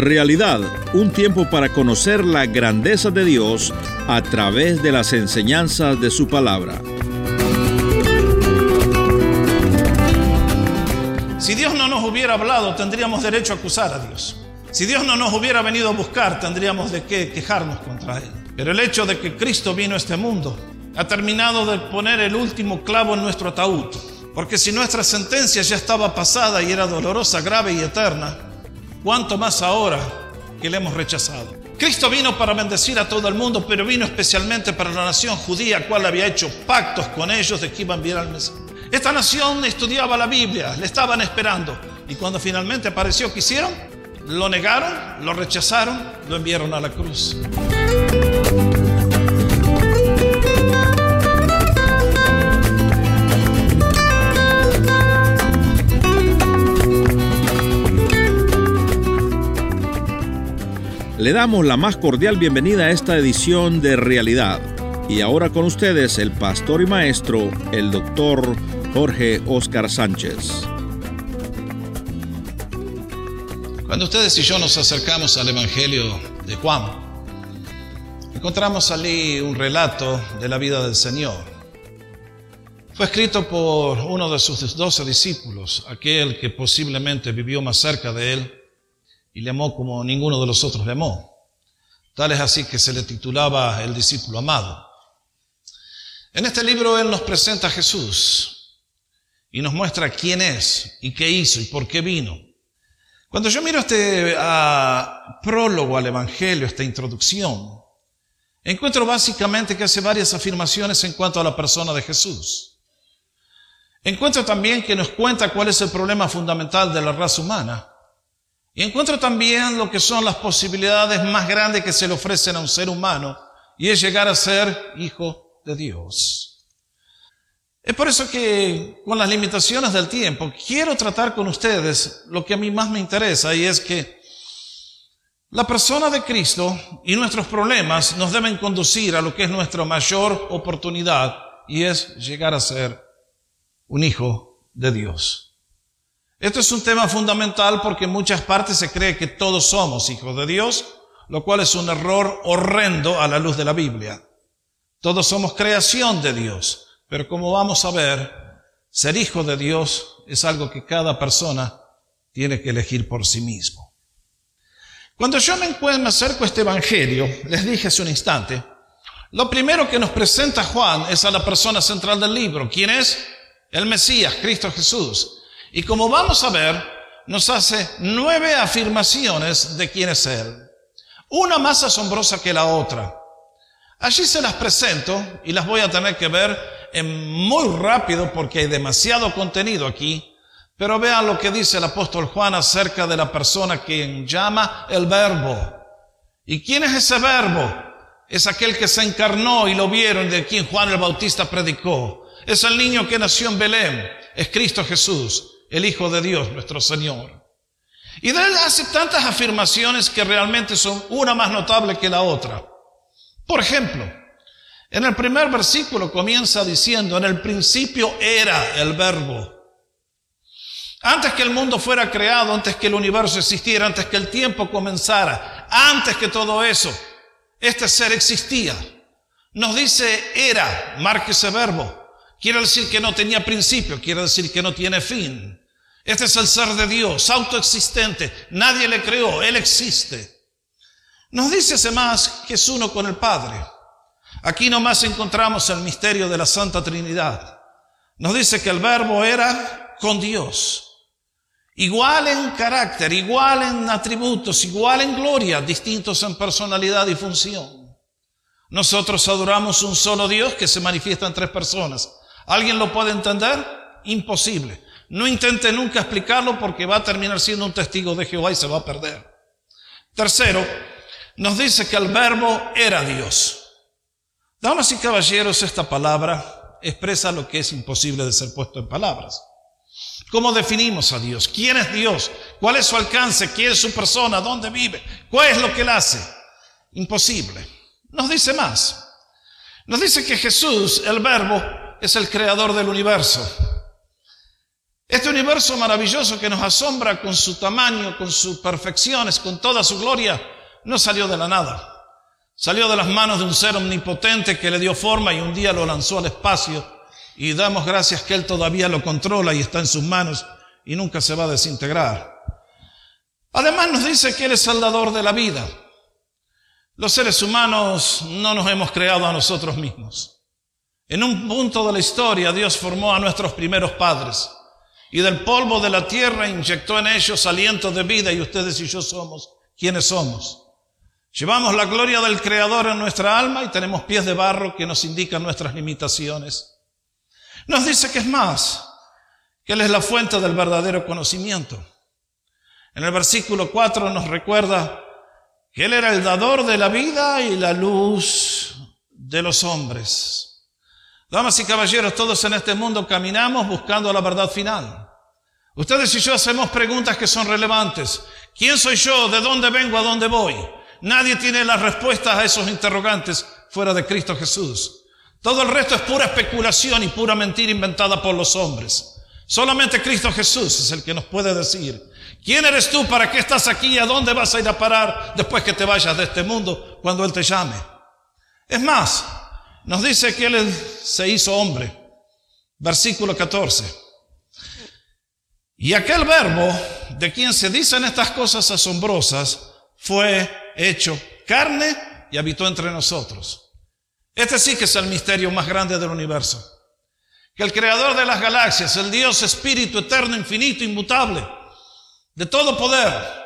Realidad, un tiempo para conocer la grandeza de Dios a través de las enseñanzas de su palabra. Si Dios no nos hubiera hablado, tendríamos derecho a acusar a Dios. Si Dios no nos hubiera venido a buscar, tendríamos de qué quejarnos contra Él. Pero el hecho de que Cristo vino a este mundo ha terminado de poner el último clavo en nuestro ataúd. Porque si nuestra sentencia ya estaba pasada y era dolorosa, grave y eterna, ¿cuánto más ahora que le hemos rechazado? Cristo vino para bendecir a todo el mundo, pero vino especialmente para la nación judía, cual había hecho pactos con ellos de que iban a enviar al Mesías. Esta nación estudiaba la Biblia, le estaban esperando. Y cuando finalmente apareció, ¿qué hicieron? Lo negaron, lo rechazaron, lo enviaron a la cruz. Le damos la más cordial bienvenida a esta edición de Realidad. Y ahora con ustedes el pastor y maestro, el doctor Jorge Oscar Sánchez. Cuando ustedes y yo nos acercamos al Evangelio de Juan, encontramos allí un relato de la vida del Señor. Fue escrito por uno de sus doce discípulos, aquel que posiblemente vivió más cerca de él y le amó como ninguno de los otros le amó. Tal es así que se le titulaba el discípulo amado. En este libro él nos presenta a Jesús y nos muestra quién es y qué hizo y por qué vino. Cuando yo miro este uh, prólogo al Evangelio, esta introducción, encuentro básicamente que hace varias afirmaciones en cuanto a la persona de Jesús. Encuentro también que nos cuenta cuál es el problema fundamental de la raza humana y encuentro también lo que son las posibilidades más grandes que se le ofrecen a un ser humano, y es llegar a ser hijo de Dios. Es por eso que con las limitaciones del tiempo quiero tratar con ustedes lo que a mí más me interesa y es que la persona de Cristo y nuestros problemas nos deben conducir a lo que es nuestra mayor oportunidad y es llegar a ser un hijo de Dios. Esto es un tema fundamental porque en muchas partes se cree que todos somos hijos de Dios, lo cual es un error horrendo a la luz de la Biblia. Todos somos creación de Dios, pero como vamos a ver, ser hijo de Dios es algo que cada persona tiene que elegir por sí mismo. Cuando yo me, me acerco a este Evangelio, les dije hace un instante, lo primero que nos presenta Juan es a la persona central del libro. ¿Quién es? El Mesías, Cristo Jesús. Y como vamos a ver, nos hace nueve afirmaciones de quién es Él. Una más asombrosa que la otra. Allí se las presento y las voy a tener que ver en muy rápido porque hay demasiado contenido aquí. Pero vean lo que dice el apóstol Juan acerca de la persona que llama el verbo. ¿Y quién es ese verbo? Es aquel que se encarnó y lo vieron de quien Juan el Bautista predicó. Es el niño que nació en Belén. Es Cristo Jesús el Hijo de Dios, nuestro Señor. Y él hace tantas afirmaciones que realmente son una más notable que la otra. Por ejemplo, en el primer versículo comienza diciendo, en el principio era el verbo. Antes que el mundo fuera creado, antes que el universo existiera, antes que el tiempo comenzara, antes que todo eso, este ser existía. Nos dice era, marque ese verbo. Quiere decir que no tenía principio, quiere decir que no tiene fin. Este es el ser de Dios, autoexistente. Nadie le creó, Él existe. Nos dice además que es uno con el Padre. Aquí nomás encontramos el misterio de la Santa Trinidad. Nos dice que el verbo era con Dios. Igual en carácter, igual en atributos, igual en gloria, distintos en personalidad y función. Nosotros adoramos un solo Dios que se manifiesta en tres personas. ¿Alguien lo puede entender? Imposible. No intente nunca explicarlo porque va a terminar siendo un testigo de Jehová y se va a perder. Tercero, nos dice que el verbo era Dios. Damas y caballeros, esta palabra expresa lo que es imposible de ser puesto en palabras. ¿Cómo definimos a Dios? ¿Quién es Dios? ¿Cuál es su alcance? ¿Quién es su persona? ¿Dónde vive? ¿Cuál es lo que él hace? Imposible. Nos dice más. Nos dice que Jesús, el verbo, es el creador del universo. Este universo maravilloso que nos asombra con su tamaño, con sus perfecciones, con toda su gloria, no salió de la nada. Salió de las manos de un ser omnipotente que le dio forma y un día lo lanzó al espacio y damos gracias que Él todavía lo controla y está en sus manos y nunca se va a desintegrar. Además nos dice que Él es salvador de la vida. Los seres humanos no nos hemos creado a nosotros mismos. En un punto de la historia Dios formó a nuestros primeros padres y del polvo de la tierra inyectó en ellos aliento de vida y ustedes y yo somos quienes somos. Llevamos la gloria del Creador en nuestra alma y tenemos pies de barro que nos indican nuestras limitaciones. Nos dice que es más, que Él es la fuente del verdadero conocimiento. En el versículo 4 nos recuerda que Él era el dador de la vida y la luz de los hombres. Damas y caballeros, todos en este mundo caminamos buscando la verdad final. Ustedes y yo hacemos preguntas que son relevantes. ¿Quién soy yo? ¿De dónde vengo? ¿A dónde voy? Nadie tiene las respuestas a esos interrogantes fuera de Cristo Jesús. Todo el resto es pura especulación y pura mentira inventada por los hombres. Solamente Cristo Jesús es el que nos puede decir, ¿quién eres tú? ¿Para qué estás aquí? ¿A dónde vas a ir a parar después que te vayas de este mundo cuando Él te llame? Es más, nos dice que Él se hizo hombre. Versículo 14. Y aquel verbo de quien se dicen estas cosas asombrosas fue hecho carne y habitó entre nosotros. Este sí que es el misterio más grande del universo. Que el creador de las galaxias, el Dios espíritu eterno, infinito, inmutable, de todo poder,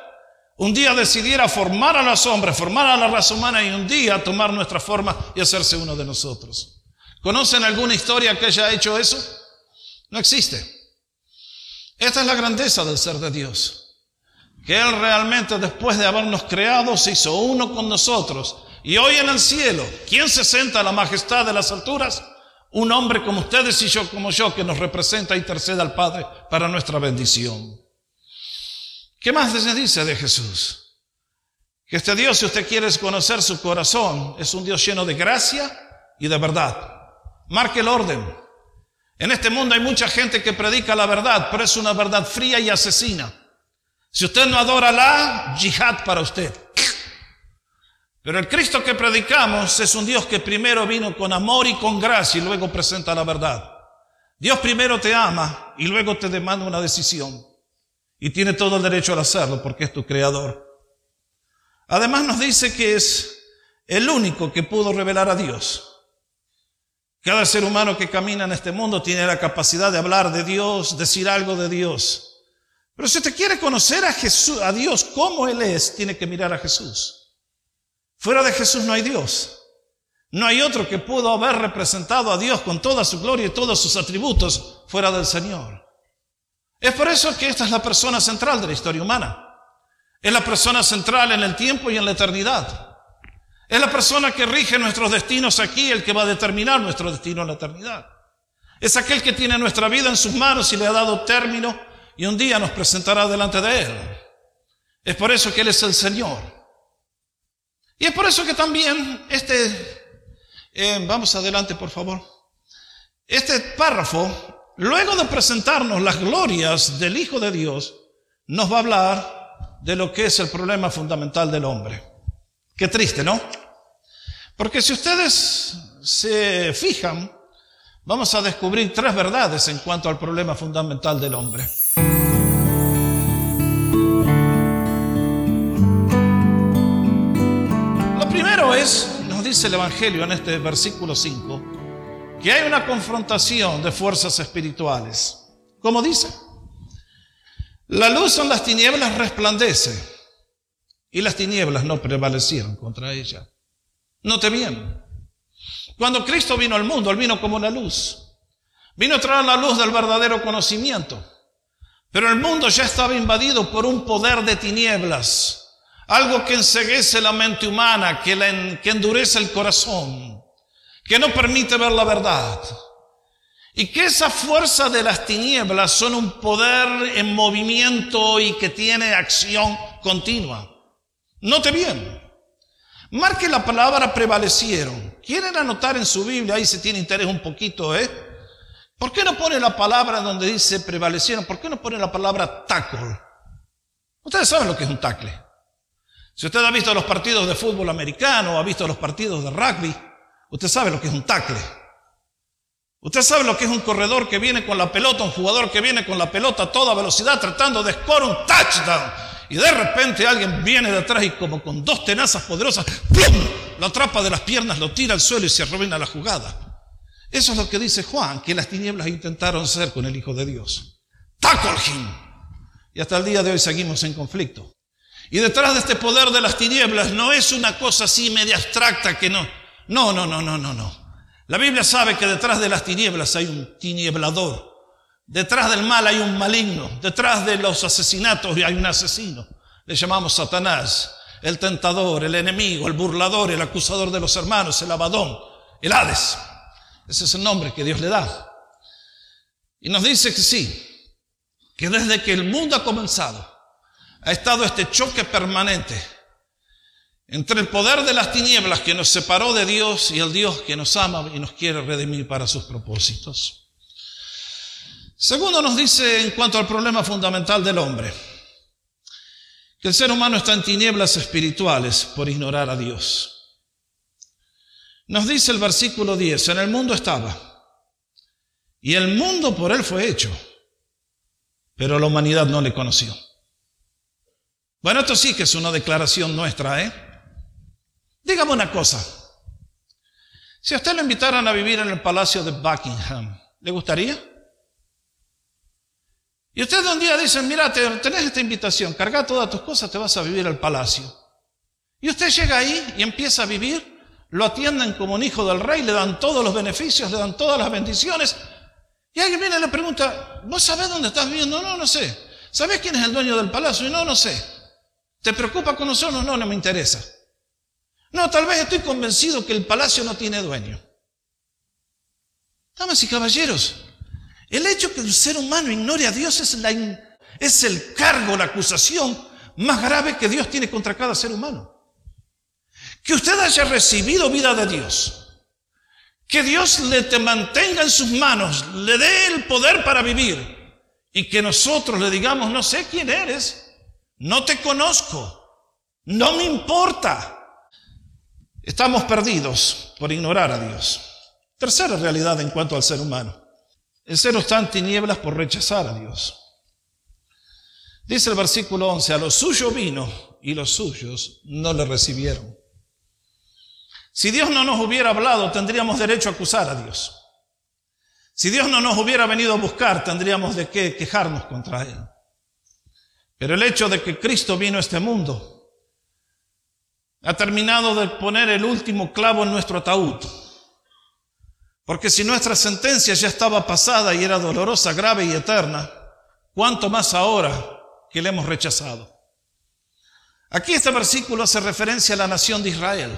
un día decidiera formar a los hombres, formar a la raza humana y un día tomar nuestra forma y hacerse uno de nosotros. ¿Conocen alguna historia que haya hecho eso? No existe. Esta es la grandeza del ser de Dios que Él realmente después de habernos creado se hizo uno con nosotros. Y hoy en el cielo, ¿quién se senta a la majestad de las alturas? Un hombre como ustedes y yo como yo que nos representa y intercede al Padre para nuestra bendición. ¿Qué más se dice de Jesús? Que este Dios, si usted quiere conocer su corazón, es un Dios lleno de gracia y de verdad. Marque el orden. En este mundo hay mucha gente que predica la verdad, pero es una verdad fría y asesina. Si usted no adora la, yihad para usted. Pero el Cristo que predicamos es un Dios que primero vino con amor y con gracia y luego presenta la verdad. Dios primero te ama y luego te demanda una decisión. Y tiene todo el derecho a hacerlo porque es tu creador. Además nos dice que es el único que pudo revelar a Dios. Cada ser humano que camina en este mundo tiene la capacidad de hablar de Dios, decir algo de Dios. Pero si usted quiere conocer a Jesús, a Dios como Él es, tiene que mirar a Jesús. Fuera de Jesús no hay Dios. No hay otro que pudo haber representado a Dios con toda su gloria y todos sus atributos fuera del Señor. Es por eso que esta es la persona central de la historia humana. Es la persona central en el tiempo y en la eternidad. Es la persona que rige nuestros destinos aquí, el que va a determinar nuestro destino en la eternidad. Es aquel que tiene nuestra vida en sus manos y le ha dado término y un día nos presentará delante de Él. Es por eso que Él es el Señor. Y es por eso que también este, eh, vamos adelante por favor, este párrafo, luego de presentarnos las glorias del Hijo de Dios, nos va a hablar de lo que es el problema fundamental del hombre. Qué triste, ¿no? Porque si ustedes se fijan, vamos a descubrir tres verdades en cuanto al problema fundamental del hombre. nos dice el Evangelio en este versículo 5, que hay una confrontación de fuerzas espirituales. ¿Cómo dice? La luz en las tinieblas resplandece y las tinieblas no prevalecieron contra ella. Note bien, cuando Cristo vino al mundo, Él vino como una luz. Vino a traer la luz del verdadero conocimiento. Pero el mundo ya estaba invadido por un poder de tinieblas algo que enseguece la mente humana, que, que endurece el corazón, que no permite ver la verdad. Y que esa fuerza de las tinieblas son un poder en movimiento y que tiene acción continua. Note bien. Marque la palabra prevalecieron. ¿Quieren anotar en su Biblia? Ahí se tiene interés un poquito, ¿eh? ¿Por qué no pone la palabra donde dice prevalecieron? ¿Por qué no pone la palabra tackle? Ustedes saben lo que es un tackle. Si usted ha visto los partidos de fútbol americano ha visto los partidos de rugby, usted sabe lo que es un tackle. Usted sabe lo que es un corredor que viene con la pelota, un jugador que viene con la pelota a toda velocidad tratando de score un touchdown. Y de repente alguien viene detrás y como con dos tenazas poderosas, ¡plum! lo atrapa de las piernas, lo tira al suelo y se arruina la jugada. Eso es lo que dice Juan, que las tinieblas intentaron hacer con el Hijo de Dios. Tackle him. Y hasta el día de hoy seguimos en conflicto. Y detrás de este poder de las tinieblas no es una cosa así media abstracta que no. No, no, no, no, no, no. La Biblia sabe que detrás de las tinieblas hay un tinieblador. Detrás del mal hay un maligno. Detrás de los asesinatos hay un asesino. Le llamamos Satanás, el tentador, el enemigo, el burlador, el acusador de los hermanos, el abadón, el Hades. Ese es el nombre que Dios le da. Y nos dice que sí, que desde que el mundo ha comenzado, ha estado este choque permanente entre el poder de las tinieblas que nos separó de Dios y el Dios que nos ama y nos quiere redimir para sus propósitos. Segundo nos dice en cuanto al problema fundamental del hombre, que el ser humano está en tinieblas espirituales por ignorar a Dios. Nos dice el versículo 10, en el mundo estaba, y el mundo por él fue hecho, pero la humanidad no le conoció. Bueno, esto sí que es una declaración nuestra, ¿eh? Dígame una cosa. Si a usted lo invitaran a vivir en el palacio de Buckingham, ¿le gustaría? Y usted un día dice, mira, tenés esta invitación, carga todas tus cosas, te vas a vivir al palacio. Y usted llega ahí y empieza a vivir, lo atienden como un hijo del rey, le dan todos los beneficios, le dan todas las bendiciones. Y alguien viene y le pregunta, ¿vos sabés dónde estás viviendo? No, no sé. ¿Sabés quién es el dueño del palacio? No, no sé. ¿Te preocupa con nosotros? No, no me interesa. No, tal vez estoy convencido que el palacio no tiene dueño. Damas y caballeros, el hecho que el ser humano ignore a Dios es, el cargo, la acusación más grave que Dios tiene contra cada ser humano. Que usted haya recibido vida de Dios, que Dios le te mantenga en sus manos, le dé el poder para vivir y que nosotros le digamos, no sé quién eres, no te conozco, no me importa. Estamos perdidos por ignorar a Dios. Tercera realidad en cuanto al ser humano. El ser está en tinieblas por rechazar a Dios. Dice el versículo 11, a los suyos vino y los suyos no le recibieron. Si Dios no nos hubiera hablado, tendríamos derecho a acusar a Dios. Si Dios no nos hubiera venido a buscar, tendríamos de qué quejarnos contra Él. Pero el hecho de que Cristo vino a este mundo ha terminado de poner el último clavo en nuestro ataúd. Porque si nuestra sentencia ya estaba pasada y era dolorosa, grave y eterna, ¿cuánto más ahora que le hemos rechazado? Aquí este versículo hace referencia a la nación de Israel.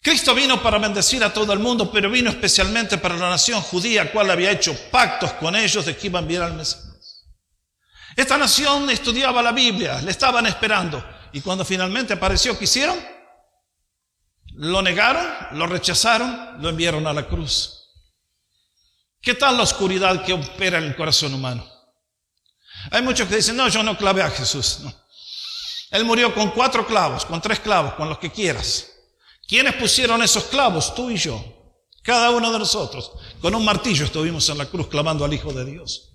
Cristo vino para bendecir a todo el mundo, pero vino especialmente para la nación judía, cual había hecho pactos con ellos de que iban a enviar al Mesías. Esta nación estudiaba la Biblia, le estaban esperando. Y cuando finalmente apareció, ¿qué hicieron? Lo negaron, lo rechazaron, lo enviaron a la cruz. ¿Qué tal la oscuridad que opera en el corazón humano? Hay muchos que dicen, no, yo no clavé a Jesús. Él murió con cuatro clavos, con tres clavos, con los que quieras. ¿Quiénes pusieron esos clavos? Tú y yo. Cada uno de nosotros. Con un martillo estuvimos en la cruz clamando al Hijo de Dios.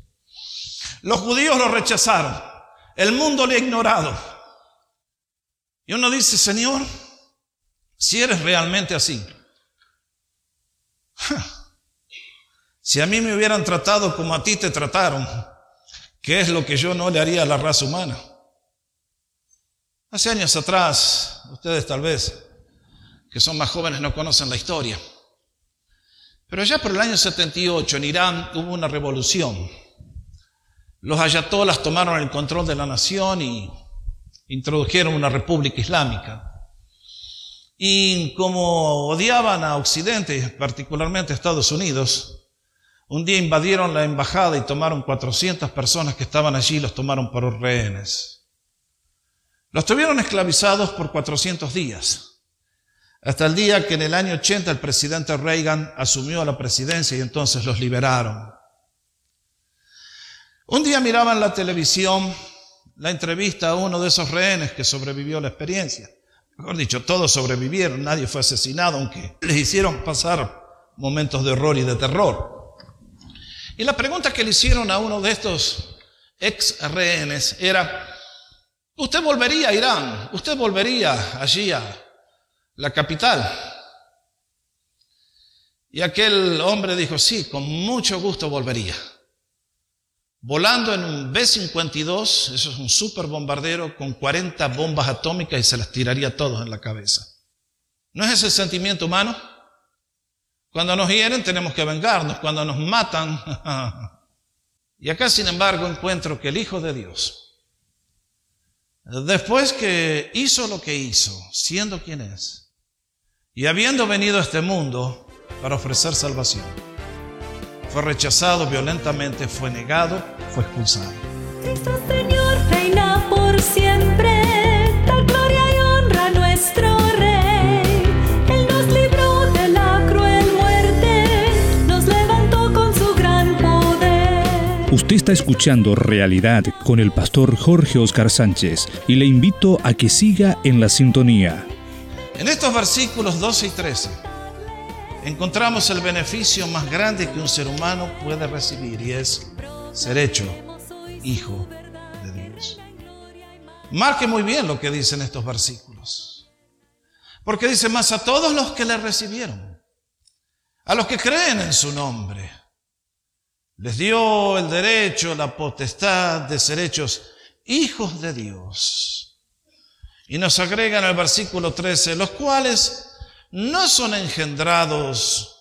Los judíos lo rechazaron. El mundo le ha ignorado. Y uno dice, Señor, si eres realmente así, si a mí me hubieran tratado como a ti te trataron, ¿qué es lo que yo no le haría a la raza humana? Hace años atrás, ustedes tal vez, que son más jóvenes, no conocen la historia. Pero ya por el año 78 en Irán hubo una revolución los ayatolas tomaron el control de la nación y introdujeron una república islámica. Y como odiaban a Occidente, particularmente a Estados Unidos, un día invadieron la embajada y tomaron 400 personas que estaban allí y los tomaron por rehenes. Los tuvieron esclavizados por 400 días, Hasta el día que en el año 80 el presidente Reagan asumió la presidencia y entonces los liberaron. Un día miraba en la televisión la entrevista a uno de esos rehenes que sobrevivió la experiencia. Mejor dicho, todos sobrevivieron, nadie fue asesinado, aunque les hicieron pasar momentos de horror y de terror. Y la pregunta que le hicieron a uno de estos ex rehenes era, ¿usted volvería a Irán? ¿Usted volvería allí a la capital? Y aquel hombre dijo, sí, con mucho gusto volvería volando en un B-52, eso es un super bombardero con 40 bombas atómicas y se las tiraría todos en la cabeza. ¿No es ese el sentimiento humano? Cuando nos hieren tenemos que vengarnos, cuando nos matan. y acá, sin embargo, encuentro que el Hijo de Dios, después que hizo lo que hizo, siendo quien es, y habiendo venido a este mundo para ofrecer salvación, fue rechazado violentamente, fue negado, fue expulsado. Cristo Señor reina por siempre, da gloria y honra a nuestro Rey. Él nos libró de la cruel muerte, nos levantó con su gran poder. Usted está escuchando Realidad con el pastor Jorge Oscar Sánchez y le invito a que siga en la sintonía. En estos versículos 12 y 13 encontramos el beneficio más grande que un ser humano puede recibir y es ser hecho hijo de Dios. Marque muy bien lo que dicen estos versículos. Porque dice más a todos los que le recibieron, a los que creen en su nombre, les dio el derecho, la potestad de ser hechos hijos de Dios. Y nos agregan el versículo 13, los cuales no son engendrados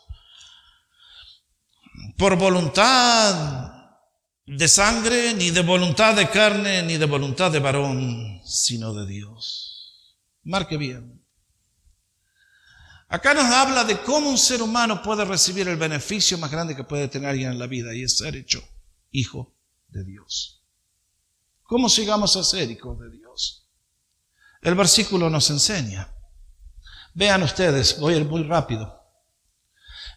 por voluntad de sangre, ni de voluntad de carne, ni de voluntad de varón, sino de Dios. Marque bien. Acá nos habla de cómo un ser humano puede recibir el beneficio más grande que puede tener alguien en la vida y es ser hecho hijo de Dios. ¿Cómo sigamos a ser hijos de Dios? El versículo nos enseña. Vean ustedes, voy a ir muy rápido.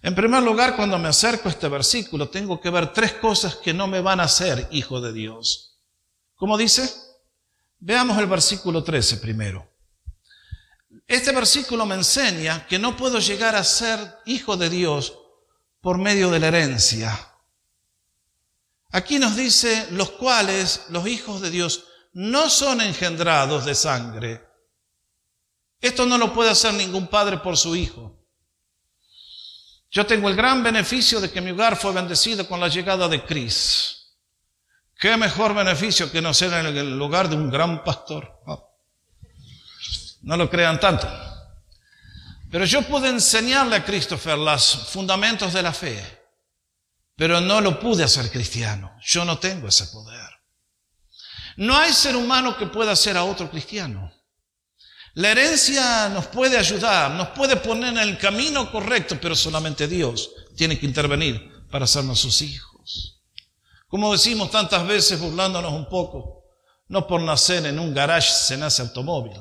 En primer lugar, cuando me acerco a este versículo, tengo que ver tres cosas que no me van a hacer hijo de Dios. ¿Cómo dice? Veamos el versículo 13 primero. Este versículo me enseña que no puedo llegar a ser hijo de Dios por medio de la herencia. Aquí nos dice los cuales los hijos de Dios no son engendrados de sangre, esto no lo puede hacer ningún padre por su hijo. Yo tengo el gran beneficio de que mi hogar fue bendecido con la llegada de Cris. ¿Qué mejor beneficio que no ser en el lugar de un gran pastor? No lo crean tanto. Pero yo pude enseñarle a Christopher los fundamentos de la fe, pero no lo pude hacer cristiano. Yo no tengo ese poder. No hay ser humano que pueda ser a otro cristiano. La herencia nos puede ayudar, nos puede poner en el camino correcto, pero solamente Dios tiene que intervenir para hacernos sus hijos. Como decimos tantas veces burlándonos un poco, no por nacer en un garage se nace automóvil.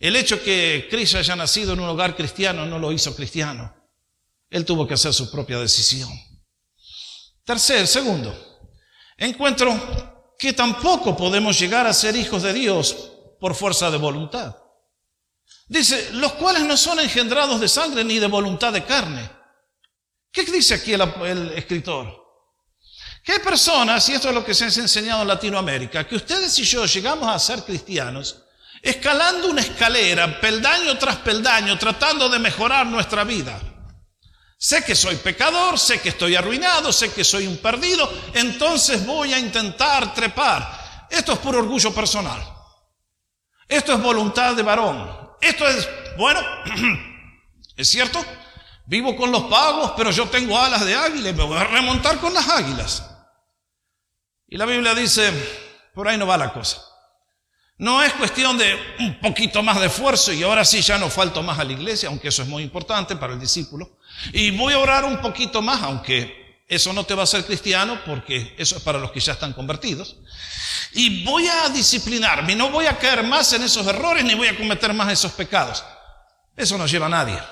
El hecho que Cristo haya nacido en un hogar cristiano no lo hizo cristiano. Él tuvo que hacer su propia decisión. Tercer, segundo, encuentro que tampoco podemos llegar a ser hijos de Dios por fuerza de voluntad. Dice, los cuales no son engendrados de sangre ni de voluntad de carne. ¿Qué dice aquí el, escritor? Que hay personas, y esto es lo que se ha enseñado en Latinoamérica, que ustedes y yo llegamos a ser cristianos escalando una escalera, peldaño tras peldaño, tratando de mejorar nuestra vida. Sé que soy pecador, sé que estoy arruinado, sé que soy un perdido, entonces voy a intentar trepar. Esto es por orgullo personal. Esto es voluntad de varón. Esto es, bueno, es cierto, vivo con los pagos, pero yo tengo alas de águila y me voy a remontar con las águilas. Y la Biblia dice, por ahí no va la cosa. No es cuestión de un poquito más de esfuerzo y ahora sí ya no falto más a la iglesia, aunque eso es muy importante para el discípulo. Y voy a orar un poquito más, aunque eso no te va a hacer cristiano, porque eso es para los que ya están convertidos. Y voy a disciplinarme, no voy a caer más en esos errores ni voy a cometer más esos pecados. Eso no lleva a nadie.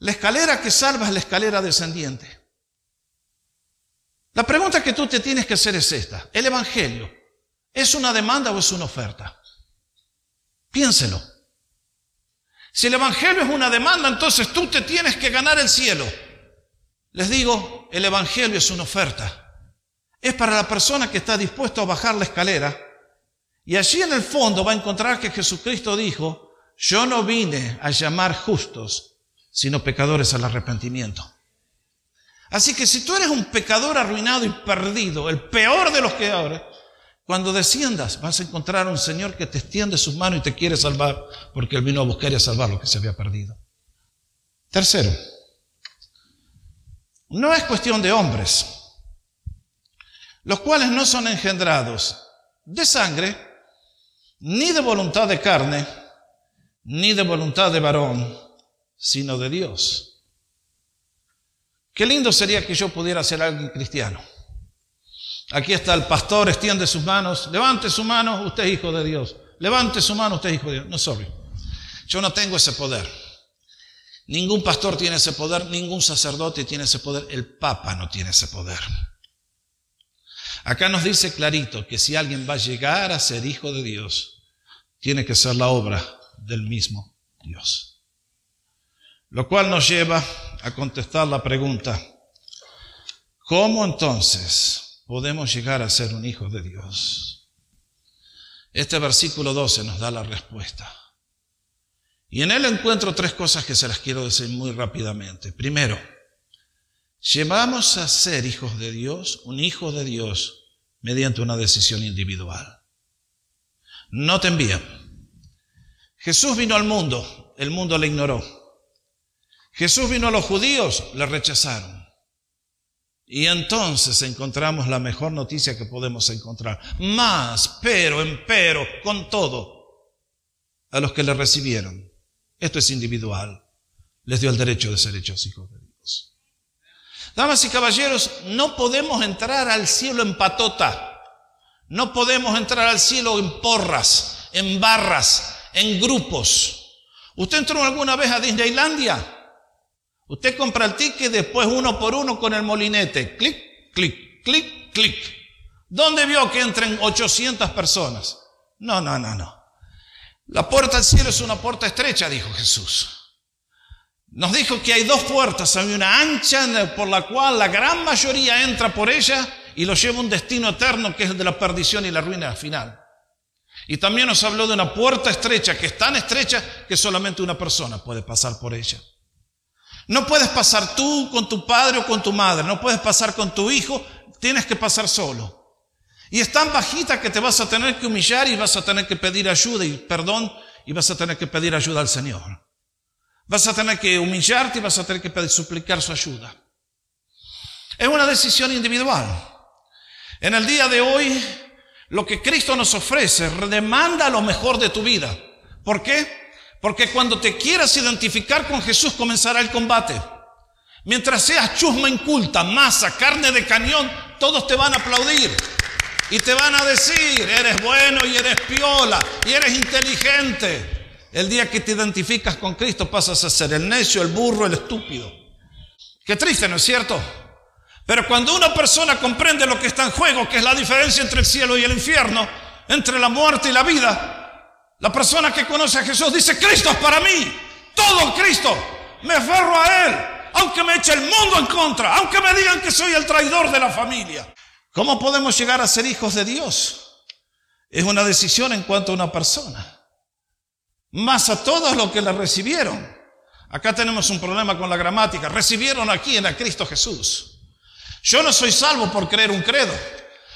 La escalera que salva es la escalera descendiente. La pregunta que tú te tienes que hacer es esta. ¿El Evangelio es una demanda o es una oferta? Piénselo. Si el Evangelio es una demanda, entonces tú te tienes que ganar el cielo. Les digo, el Evangelio es una oferta. Es para la persona que está dispuesto a bajar la escalera y allí en el fondo va a encontrar que Jesucristo dijo, yo no vine a llamar justos, sino pecadores al arrepentimiento. Así que si tú eres un pecador arruinado y perdido, el peor de los que ahora, cuando desciendas vas a encontrar un Señor que te extiende sus manos y te quiere salvar, porque Él vino a buscar y a salvar lo que se había perdido. Tercero, no es cuestión de hombres, los cuales no son engendrados de sangre, ni de voluntad de carne, ni de voluntad de varón, sino de Dios. Qué lindo sería que yo pudiera ser alguien cristiano. Aquí está el pastor, extiende sus manos, levante su mano, usted es hijo de Dios. Levante su mano, usted es hijo de Dios. No, sorry. Yo no tengo ese poder. Ningún pastor tiene ese poder, ningún sacerdote tiene ese poder, el Papa no tiene ese poder. Acá nos dice clarito que si alguien va a llegar a ser hijo de Dios, tiene que ser la obra del mismo Dios. Lo cual nos lleva a contestar la pregunta, ¿cómo entonces podemos llegar a ser un hijo de Dios? Este versículo 12 nos da la respuesta. Y en él encuentro tres cosas que se las quiero decir muy rápidamente. Primero, llevamos a ser hijos de Dios, un hijo de Dios, mediante una decisión individual. No te envían. Jesús vino al mundo, el mundo le ignoró. Jesús vino a los judíos, le rechazaron. Y entonces encontramos la mejor noticia que podemos encontrar. Más, pero, empero, con todo, a los que le recibieron. Esto es individual. Les dio el derecho de ser hechos hijos de Dios. Damas y caballeros, no podemos entrar al cielo en patota. No podemos entrar al cielo en porras, en barras, en grupos. ¿Usted entró alguna vez a Disneylandia? Usted compra el ticket después uno por uno con el molinete. Clic, clic, clic, clic. ¿Dónde vio que entren 800 personas? No, no, no, no. La puerta al cielo es una puerta estrecha, dijo Jesús. Nos dijo que hay dos puertas, hay una ancha por la cual la gran mayoría entra por ella y lo lleva a un destino eterno que es el de la perdición y la ruina final. Y también nos habló de una puerta estrecha que es tan estrecha que solamente una persona puede pasar por ella. No puedes pasar tú con tu padre o con tu madre, no puedes pasar con tu hijo, tienes que pasar solo. Y es tan bajita que te vas a tener que humillar y vas a tener que pedir ayuda y perdón y vas a tener que pedir ayuda al Señor. Vas a tener que humillarte y vas a tener que pedir, suplicar su ayuda. Es una decisión individual. En el día de hoy, lo que Cristo nos ofrece demanda lo mejor de tu vida. ¿Por qué? Porque cuando te quieras identificar con Jesús comenzará el combate. Mientras seas chusma inculta, masa, carne de cañón, todos te van a aplaudir. Y te van a decir, eres bueno y eres piola y eres inteligente. El día que te identificas con Cristo pasas a ser el necio, el burro, el estúpido. Qué triste, ¿no es cierto? Pero cuando una persona comprende lo que está en juego, que es la diferencia entre el cielo y el infierno, entre la muerte y la vida, la persona que conoce a Jesús dice, Cristo es para mí, todo Cristo, me aferro a Él, aunque me eche el mundo en contra, aunque me digan que soy el traidor de la familia. ¿Cómo podemos llegar a ser hijos de Dios? Es una decisión en cuanto a una persona. Más a todos los que la recibieron. Acá tenemos un problema con la gramática. Recibieron aquí en a Cristo Jesús. Yo no soy salvo por creer un credo.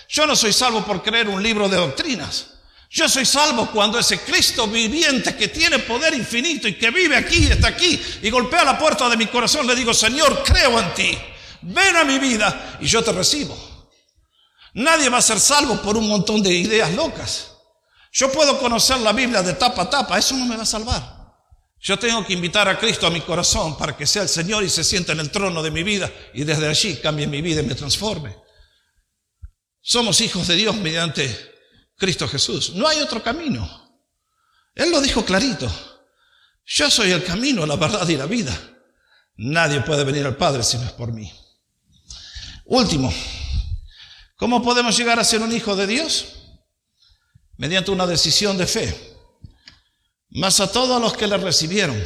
Yo no soy salvo por creer un libro de doctrinas. Yo soy salvo cuando ese Cristo viviente que tiene poder infinito y que vive aquí, está aquí y golpea la puerta de mi corazón, le digo, Señor, creo en ti, ven a mi vida y yo te recibo. Nadie va a ser salvo por un montón de ideas locas. Yo puedo conocer la Biblia de tapa a tapa, eso no me va a salvar. Yo tengo que invitar a Cristo a mi corazón para que sea el Señor y se sienta en el trono de mi vida y desde allí cambie mi vida y me transforme. Somos hijos de Dios mediante Cristo Jesús. No hay otro camino. Él lo dijo clarito. Yo soy el camino, la verdad y la vida. Nadie puede venir al Padre si no es por mí. Último, ¿cómo podemos llegar a ser un hijo de Dios? Mediante una decisión de fe. Más a todos los que le recibieron,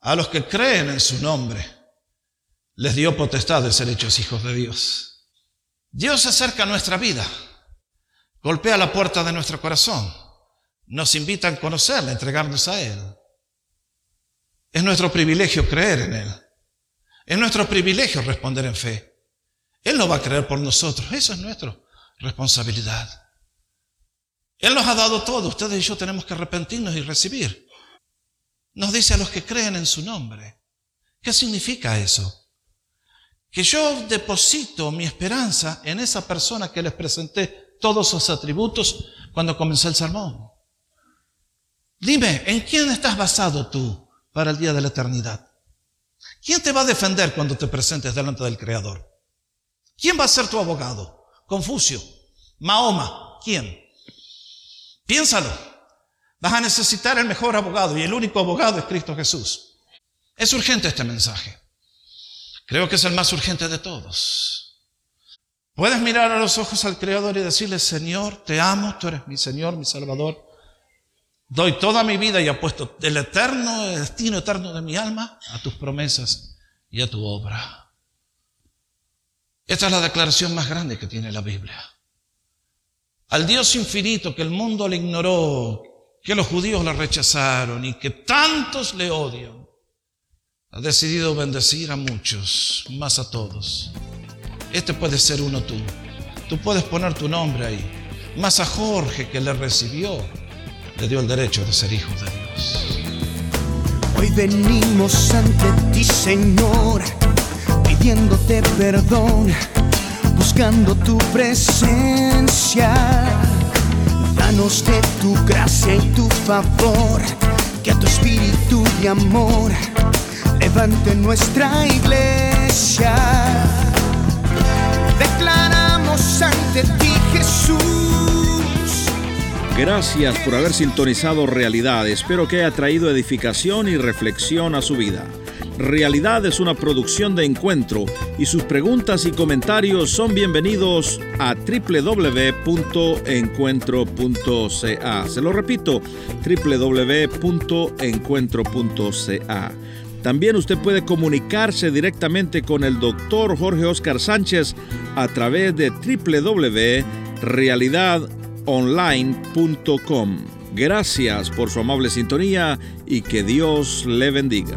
a los que creen en su nombre, les dio potestad de ser hechos hijos de Dios. Dios acerca a nuestra vida, golpea la puerta de nuestro corazón, nos invita a conocerle, a entregarnos a Él. Es nuestro privilegio creer en Él. Es nuestro privilegio responder en fe. Él no va a creer por nosotros, eso es nuestra responsabilidad. Él nos ha dado todo, ustedes y yo tenemos que arrepentirnos y recibir. Nos dice a los que creen en su nombre. ¿Qué significa eso? Que yo deposito mi esperanza en esa persona que les presenté todos sus atributos cuando comencé el sermón. Dime, ¿en quién estás basado tú para el día de la eternidad? ¿Quién te va a defender cuando te presentes delante del Creador? ¿Quién va a ser tu abogado? Confucio, Mahoma, ¿quién? Piénsalo. Vas a necesitar el mejor abogado y el único abogado es Cristo Jesús. Es urgente este mensaje. Creo que es el más urgente de todos. Puedes mirar a los ojos al Creador y decirle, Señor, te amo, tú eres mi Señor, mi Salvador. Doy toda mi vida y apuesto el eterno, el destino eterno de mi alma a tus promesas y a tu obra. Esta es la declaración más grande que tiene la Biblia. Al Dios infinito que el mundo le ignoró, que los judíos le rechazaron y que tantos le odian, ha decidido bendecir a muchos, más a todos. Este puede ser uno tú. Tú puedes poner tu nombre ahí. Más a Jorge que le recibió, le dio el derecho de ser hijo de Dios. Hoy venimos ante ti, Señor, pidiéndote perdón buscando tu presencia. Danos de tu gracia y tu favor, que a tu espíritu de amor levante nuestra iglesia. Declaramos ante ti, Jesús. Gracias por haber sintonizado Realidad. Espero que haya traído edificación y reflexión a su vida. Realidad es una producción de encuentro y sus preguntas y comentarios son bienvenidos a www.encuentro.ca. Se lo repito, www.encuentro.ca. También usted puede comunicarse directamente con el doctor Jorge Oscar Sánchez a través de www.realidadonline.com. Gracias por su amable sintonía y que Dios le bendiga.